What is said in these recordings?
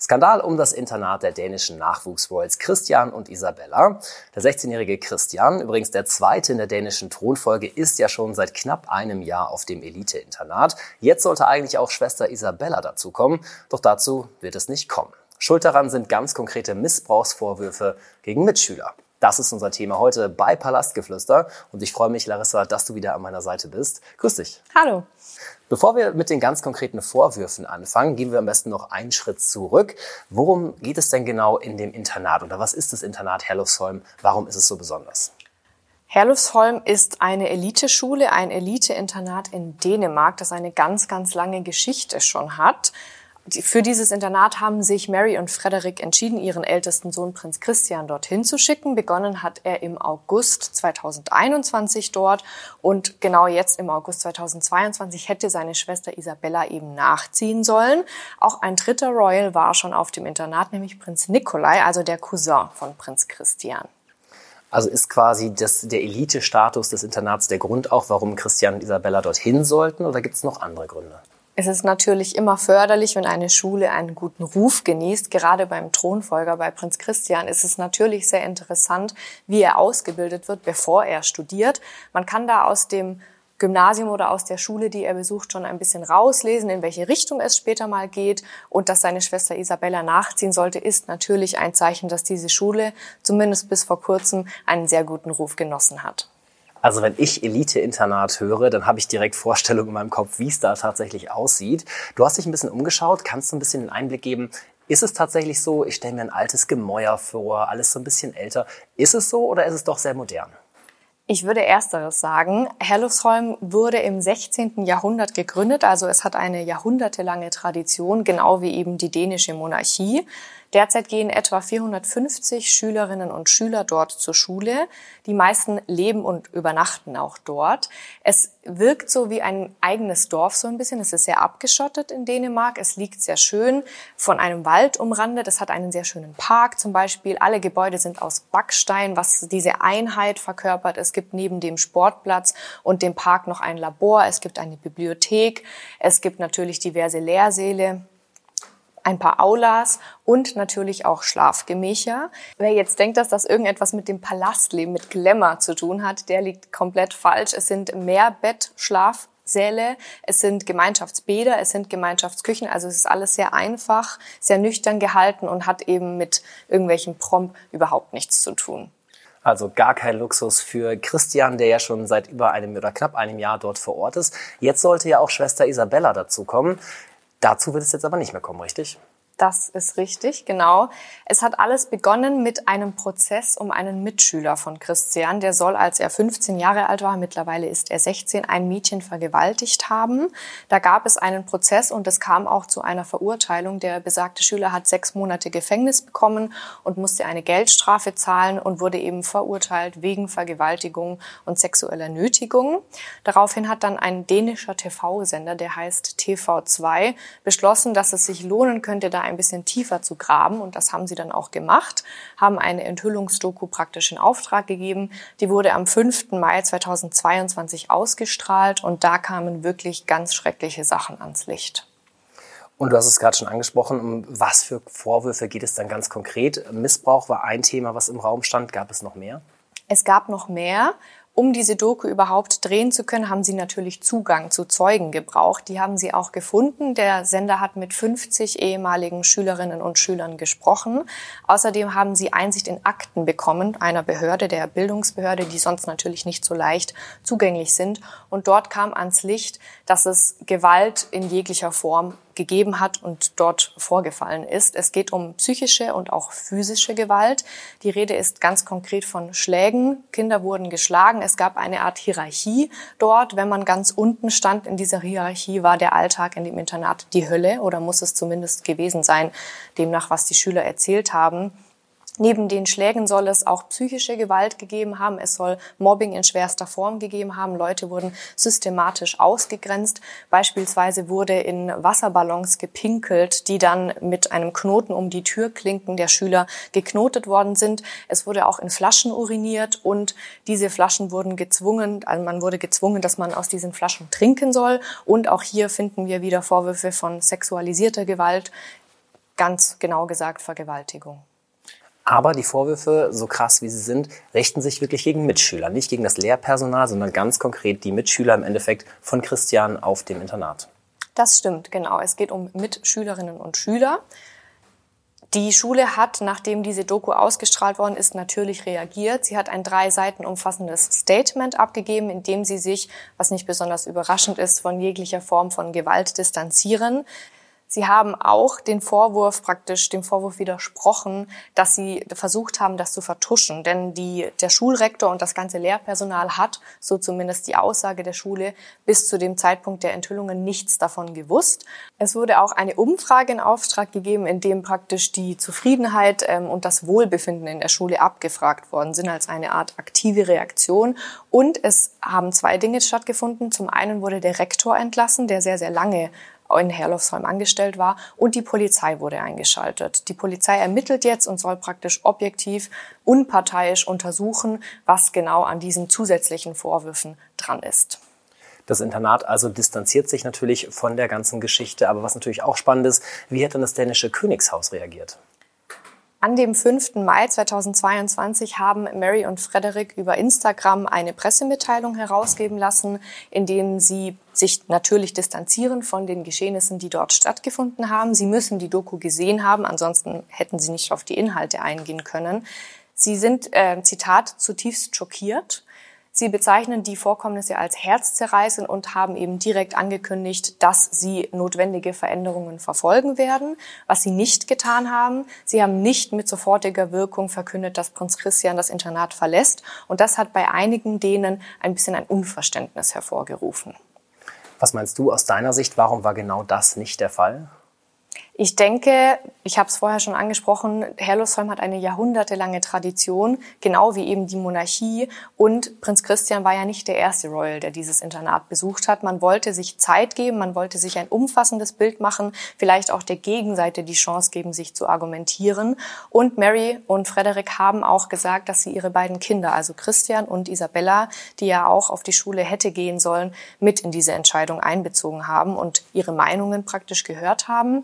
Skandal um das Internat der dänischen Nachwuchsroyals Christian und Isabella. Der 16-jährige Christian, übrigens der zweite in der dänischen Thronfolge, ist ja schon seit knapp einem Jahr auf dem Elite-Internat. Jetzt sollte eigentlich auch Schwester Isabella dazukommen, doch dazu wird es nicht kommen. Schuld daran sind ganz konkrete Missbrauchsvorwürfe gegen Mitschüler. Das ist unser Thema heute bei Palastgeflüster und ich freue mich, Larissa, dass du wieder an meiner Seite bist. Grüß dich. Hallo. Bevor wir mit den ganz konkreten Vorwürfen anfangen, gehen wir am besten noch einen Schritt zurück. Worum geht es denn genau in dem Internat oder was ist das Internat Herlufsholm? Warum ist es so besonders? Herlufsholm ist eine Eliteschule, ein Eliteinternat in Dänemark, das eine ganz, ganz lange Geschichte schon hat für dieses Internat haben sich Mary und Frederick entschieden, ihren ältesten Sohn Prinz Christian dorthin zu schicken. Begonnen hat er im August 2021 dort und genau jetzt im August 2022 hätte seine Schwester Isabella eben nachziehen sollen. Auch ein dritter Royal war schon auf dem Internat, nämlich Prinz Nikolai, also der Cousin von Prinz Christian. Also ist quasi das, der Elite-Status des Internats der Grund auch, warum Christian und Isabella dorthin sollten oder gibt es noch andere Gründe? Es ist natürlich immer förderlich, wenn eine Schule einen guten Ruf genießt. Gerade beim Thronfolger, bei Prinz Christian, ist es natürlich sehr interessant, wie er ausgebildet wird, bevor er studiert. Man kann da aus dem Gymnasium oder aus der Schule, die er besucht, schon ein bisschen rauslesen, in welche Richtung es später mal geht. Und dass seine Schwester Isabella nachziehen sollte, ist natürlich ein Zeichen, dass diese Schule zumindest bis vor kurzem einen sehr guten Ruf genossen hat. Also wenn ich Elite-Internat höre, dann habe ich direkt Vorstellungen in meinem Kopf, wie es da tatsächlich aussieht. Du hast dich ein bisschen umgeschaut, kannst du ein bisschen einen Einblick geben? Ist es tatsächlich so, ich stelle mir ein altes Gemäuer vor, alles so ein bisschen älter. Ist es so oder ist es doch sehr modern? Ich würde ersteres sagen. Herlufsholm wurde im 16. Jahrhundert gegründet, also es hat eine jahrhundertelange Tradition, genau wie eben die dänische Monarchie. Derzeit gehen etwa 450 Schülerinnen und Schüler dort zur Schule. Die meisten leben und übernachten auch dort. Es wirkt so wie ein eigenes Dorf so ein bisschen. Es ist sehr abgeschottet in Dänemark. Es liegt sehr schön von einem Wald umrandet. Es hat einen sehr schönen Park zum Beispiel. Alle Gebäude sind aus Backstein, was diese Einheit verkörpert. Es gibt neben dem Sportplatz und dem Park noch ein Labor. Es gibt eine Bibliothek. Es gibt natürlich diverse Lehrsäle ein paar Aulas und natürlich auch Schlafgemächer. Wer jetzt denkt, dass das irgendetwas mit dem Palastleben, mit Glamour zu tun hat, der liegt komplett falsch. Es sind Mehrbettschlafsäle, es sind Gemeinschaftsbäder, es sind Gemeinschaftsküchen. Also es ist alles sehr einfach, sehr nüchtern gehalten und hat eben mit irgendwelchen Promp überhaupt nichts zu tun. Also gar kein Luxus für Christian, der ja schon seit über einem oder knapp einem Jahr dort vor Ort ist. Jetzt sollte ja auch Schwester Isabella dazukommen. Dazu wird es jetzt aber nicht mehr kommen, richtig? Das ist richtig, genau. Es hat alles begonnen mit einem Prozess um einen Mitschüler von Christian. Der soll, als er 15 Jahre alt war, mittlerweile ist er 16, ein Mädchen vergewaltigt haben. Da gab es einen Prozess und es kam auch zu einer Verurteilung. Der besagte Schüler hat sechs Monate Gefängnis bekommen und musste eine Geldstrafe zahlen und wurde eben verurteilt wegen Vergewaltigung und sexueller Nötigung. Daraufhin hat dann ein dänischer TV-Sender, der heißt TV2, beschlossen, dass es sich lohnen könnte, da ein bisschen tiefer zu graben. Und das haben sie dann auch gemacht, haben eine Enthüllungsdoku praktisch in Auftrag gegeben. Die wurde am 5. Mai 2022 ausgestrahlt und da kamen wirklich ganz schreckliche Sachen ans Licht. Und du hast es gerade schon angesprochen, um was für Vorwürfe geht es dann ganz konkret? Missbrauch war ein Thema, was im Raum stand. Gab es noch mehr? Es gab noch mehr um diese Doku überhaupt drehen zu können, haben sie natürlich Zugang zu Zeugen gebraucht. Die haben sie auch gefunden. Der Sender hat mit 50 ehemaligen Schülerinnen und Schülern gesprochen. Außerdem haben sie Einsicht in Akten bekommen einer Behörde, der Bildungsbehörde, die sonst natürlich nicht so leicht zugänglich sind. Und dort kam ans Licht, dass es Gewalt in jeglicher Form gegeben hat und dort vorgefallen ist. Es geht um psychische und auch physische Gewalt. Die Rede ist ganz konkret von Schlägen. Kinder wurden geschlagen. Es gab eine Art Hierarchie dort. Wenn man ganz unten stand in dieser Hierarchie, war der Alltag in dem Internat die Hölle oder muss es zumindest gewesen sein, demnach was die Schüler erzählt haben. Neben den Schlägen soll es auch psychische Gewalt gegeben haben. Es soll Mobbing in schwerster Form gegeben haben. Leute wurden systematisch ausgegrenzt. Beispielsweise wurde in Wasserballons gepinkelt, die dann mit einem Knoten um die Türklinken der Schüler geknotet worden sind. Es wurde auch in Flaschen uriniert und diese Flaschen wurden gezwungen, also man wurde gezwungen, dass man aus diesen Flaschen trinken soll. Und auch hier finden wir wieder Vorwürfe von sexualisierter Gewalt ganz genau gesagt Vergewaltigung. Aber die Vorwürfe, so krass wie sie sind, richten sich wirklich gegen Mitschüler, nicht gegen das Lehrpersonal, sondern ganz konkret die Mitschüler im Endeffekt von Christian auf dem Internat. Das stimmt, genau. Es geht um Mitschülerinnen und Schüler. Die Schule hat, nachdem diese Doku ausgestrahlt worden ist, natürlich reagiert. Sie hat ein drei Seiten umfassendes Statement abgegeben, in dem sie sich, was nicht besonders überraschend ist, von jeglicher Form von Gewalt distanzieren. Sie haben auch den Vorwurf praktisch dem Vorwurf widersprochen, dass sie versucht haben, das zu vertuschen. Denn die, der Schulrektor und das ganze Lehrpersonal hat, so zumindest die Aussage der Schule, bis zu dem Zeitpunkt der Enthüllungen nichts davon gewusst. Es wurde auch eine Umfrage in Auftrag gegeben, in dem praktisch die Zufriedenheit ähm, und das Wohlbefinden in der Schule abgefragt worden sind als eine Art aktive Reaktion. Und es haben zwei Dinge stattgefunden. Zum einen wurde der Rektor entlassen, der sehr, sehr lange in Herlufsholm angestellt war und die Polizei wurde eingeschaltet. Die Polizei ermittelt jetzt und soll praktisch objektiv, unparteiisch untersuchen, was genau an diesen zusätzlichen Vorwürfen dran ist. Das Internat also distanziert sich natürlich von der ganzen Geschichte, aber was natürlich auch spannend ist, wie hat denn das dänische Königshaus reagiert? An dem 5. Mai 2022 haben Mary und Frederick über Instagram eine Pressemitteilung herausgeben lassen, in dem sie sich natürlich distanzieren von den Geschehnissen, die dort stattgefunden haben. Sie müssen die Doku gesehen haben, ansonsten hätten sie nicht auf die Inhalte eingehen können. Sie sind, äh, Zitat, zutiefst schockiert Sie bezeichnen die Vorkommnisse als herzzerreißend und haben eben direkt angekündigt, dass sie notwendige Veränderungen verfolgen werden, was sie nicht getan haben. Sie haben nicht mit sofortiger Wirkung verkündet, dass Prinz Christian das Internat verlässt. Und das hat bei einigen denen ein bisschen ein Unverständnis hervorgerufen. Was meinst du aus deiner Sicht, warum war genau das nicht der Fall? Ich denke, ich habe es vorher schon angesprochen, Herlufsholm hat eine jahrhundertelange Tradition, genau wie eben die Monarchie. Und Prinz Christian war ja nicht der erste Royal, der dieses Internat besucht hat. Man wollte sich Zeit geben, man wollte sich ein umfassendes Bild machen, vielleicht auch der Gegenseite die Chance geben, sich zu argumentieren. Und Mary und Frederick haben auch gesagt, dass sie ihre beiden Kinder, also Christian und Isabella, die ja auch auf die Schule hätte gehen sollen, mit in diese Entscheidung einbezogen haben und ihre Meinungen praktisch gehört haben.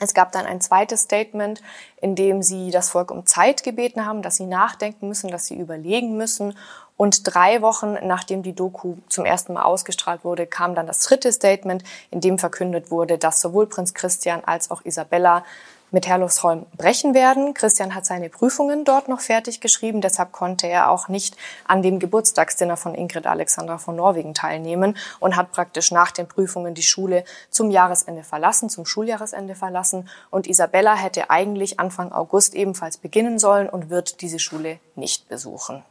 Es gab dann ein zweites Statement, in dem sie das Volk um Zeit gebeten haben, dass sie nachdenken müssen, dass sie überlegen müssen. Und drei Wochen nachdem die Doku zum ersten Mal ausgestrahlt wurde, kam dann das dritte Statement, in dem verkündet wurde, dass sowohl Prinz Christian als auch Isabella mit Herlufsholm brechen werden. Christian hat seine Prüfungen dort noch fertig geschrieben, deshalb konnte er auch nicht an dem Geburtstagsdinner von Ingrid Alexandra von Norwegen teilnehmen und hat praktisch nach den Prüfungen die Schule zum Jahresende verlassen, zum Schuljahresende verlassen. Und Isabella hätte eigentlich Anfang August ebenfalls beginnen sollen und wird diese Schule nicht besuchen.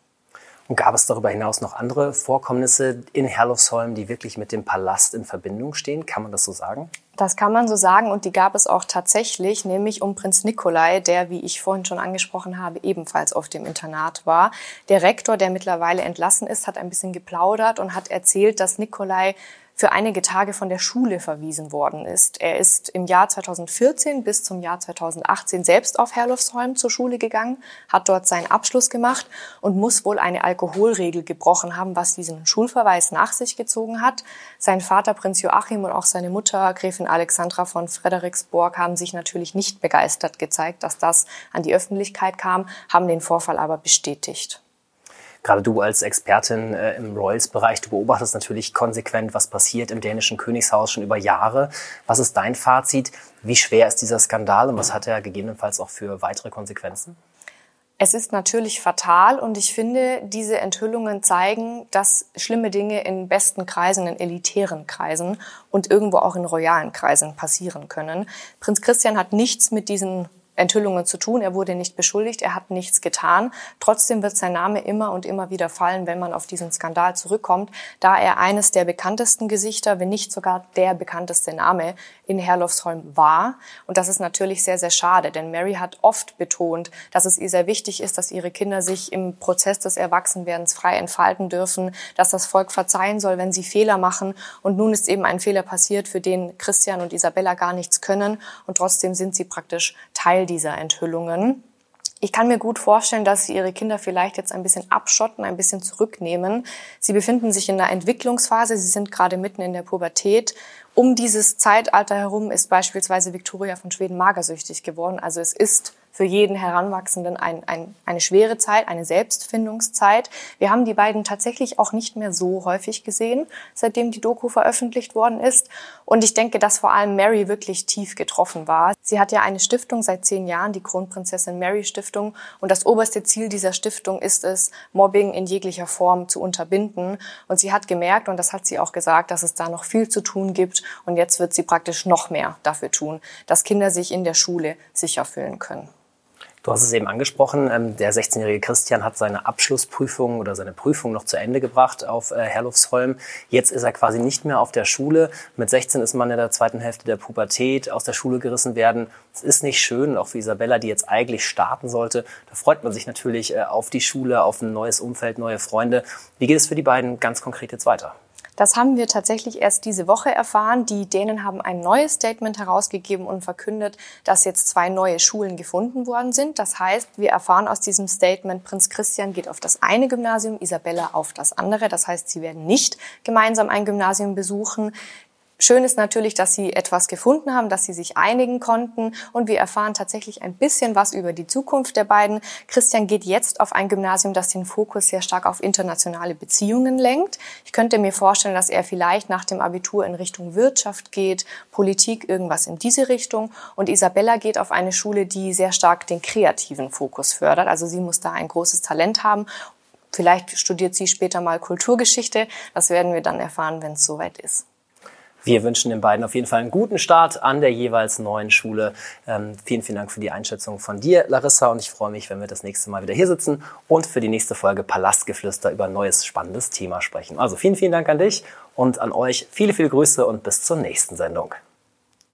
Und gab es darüber hinaus noch andere Vorkommnisse in Herlufsholm, die wirklich mit dem Palast in Verbindung stehen? Kann man das so sagen? Das kann man so sagen und die gab es auch tatsächlich, nämlich um Prinz Nikolai, der, wie ich vorhin schon angesprochen habe, ebenfalls auf dem Internat war. Der Rektor, der mittlerweile entlassen ist, hat ein bisschen geplaudert und hat erzählt, dass Nikolai für einige Tage von der Schule verwiesen worden ist. Er ist im Jahr 2014 bis zum Jahr 2018 selbst auf Herlufsholm zur Schule gegangen, hat dort seinen Abschluss gemacht und muss wohl eine Alkoholregel gebrochen haben, was diesen Schulverweis nach sich gezogen hat. Sein Vater Prinz Joachim und auch seine Mutter Gräfin Alexandra von Frederiksborg haben sich natürlich nicht begeistert gezeigt, dass das an die Öffentlichkeit kam, haben den Vorfall aber bestätigt. Gerade du als Expertin äh, im Royals-Bereich, du beobachtest natürlich konsequent, was passiert im dänischen Königshaus schon über Jahre. Was ist dein Fazit? Wie schwer ist dieser Skandal und was hat er gegebenenfalls auch für weitere Konsequenzen? Es ist natürlich fatal und ich finde, diese Enthüllungen zeigen, dass schlimme Dinge in besten Kreisen, in elitären Kreisen und irgendwo auch in royalen Kreisen passieren können. Prinz Christian hat nichts mit diesen Enthüllungen zu tun. Er wurde nicht beschuldigt, er hat nichts getan. Trotzdem wird sein Name immer und immer wieder fallen, wenn man auf diesen Skandal zurückkommt, da er eines der bekanntesten Gesichter, wenn nicht sogar der bekannteste Name in Herlufsholm war. Und das ist natürlich sehr, sehr schade, denn Mary hat oft betont, dass es ihr sehr wichtig ist, dass ihre Kinder sich im Prozess des Erwachsenwerdens frei entfalten dürfen, dass das Volk verzeihen soll, wenn sie Fehler machen. Und nun ist eben ein Fehler passiert, für den Christian und Isabella gar nichts können. Und trotzdem sind sie praktisch Teil dieser Enthüllungen. Ich kann mir gut vorstellen, dass Sie Ihre Kinder vielleicht jetzt ein bisschen abschotten, ein bisschen zurücknehmen. Sie befinden sich in der Entwicklungsphase, Sie sind gerade mitten in der Pubertät. Um dieses Zeitalter herum ist beispielsweise Victoria von Schweden magersüchtig geworden. Also es ist für jeden Heranwachsenden ein, ein, eine schwere Zeit, eine Selbstfindungszeit. Wir haben die beiden tatsächlich auch nicht mehr so häufig gesehen, seitdem die Doku veröffentlicht worden ist. Und ich denke, dass vor allem Mary wirklich tief getroffen war. Sie hat ja eine Stiftung seit zehn Jahren, die Kronprinzessin Mary Stiftung. Und das oberste Ziel dieser Stiftung ist es, Mobbing in jeglicher Form zu unterbinden. Und sie hat gemerkt, und das hat sie auch gesagt, dass es da noch viel zu tun gibt. Und jetzt wird sie praktisch noch mehr dafür tun, dass Kinder sich in der Schule sicher fühlen können. Du hast es eben angesprochen, ähm, der 16-jährige Christian hat seine Abschlussprüfung oder seine Prüfung noch zu Ende gebracht auf äh, Herlufsholm. Jetzt ist er quasi nicht mehr auf der Schule. Mit 16 ist man in der zweiten Hälfte der Pubertät, aus der Schule gerissen werden. Es ist nicht schön, auch für Isabella, die jetzt eigentlich starten sollte. Da freut man sich natürlich äh, auf die Schule, auf ein neues Umfeld, neue Freunde. Wie geht es für die beiden ganz konkret jetzt weiter? Das haben wir tatsächlich erst diese Woche erfahren. Die Dänen haben ein neues Statement herausgegeben und verkündet, dass jetzt zwei neue Schulen gefunden worden sind. Das heißt, wir erfahren aus diesem Statement, Prinz Christian geht auf das eine Gymnasium, Isabella auf das andere. Das heißt, sie werden nicht gemeinsam ein Gymnasium besuchen. Schön ist natürlich, dass sie etwas gefunden haben, dass sie sich einigen konnten und wir erfahren tatsächlich ein bisschen was über die Zukunft der beiden. Christian geht jetzt auf ein Gymnasium, das den Fokus sehr stark auf internationale Beziehungen lenkt. Ich könnte mir vorstellen, dass er vielleicht nach dem Abitur in Richtung Wirtschaft geht, Politik, irgendwas in diese Richtung. Und Isabella geht auf eine Schule, die sehr stark den kreativen Fokus fördert. Also sie muss da ein großes Talent haben Vielleicht studiert sie später mal Kulturgeschichte. Das werden wir dann erfahren, wenn es soweit ist. Wir wünschen den beiden auf jeden Fall einen guten Start an der jeweils neuen Schule. Ähm, vielen, vielen Dank für die Einschätzung von dir, Larissa. Und ich freue mich, wenn wir das nächste Mal wieder hier sitzen und für die nächste Folge Palastgeflüster über ein neues spannendes Thema sprechen. Also vielen, vielen Dank an dich und an euch. Viele, viele Grüße und bis zur nächsten Sendung.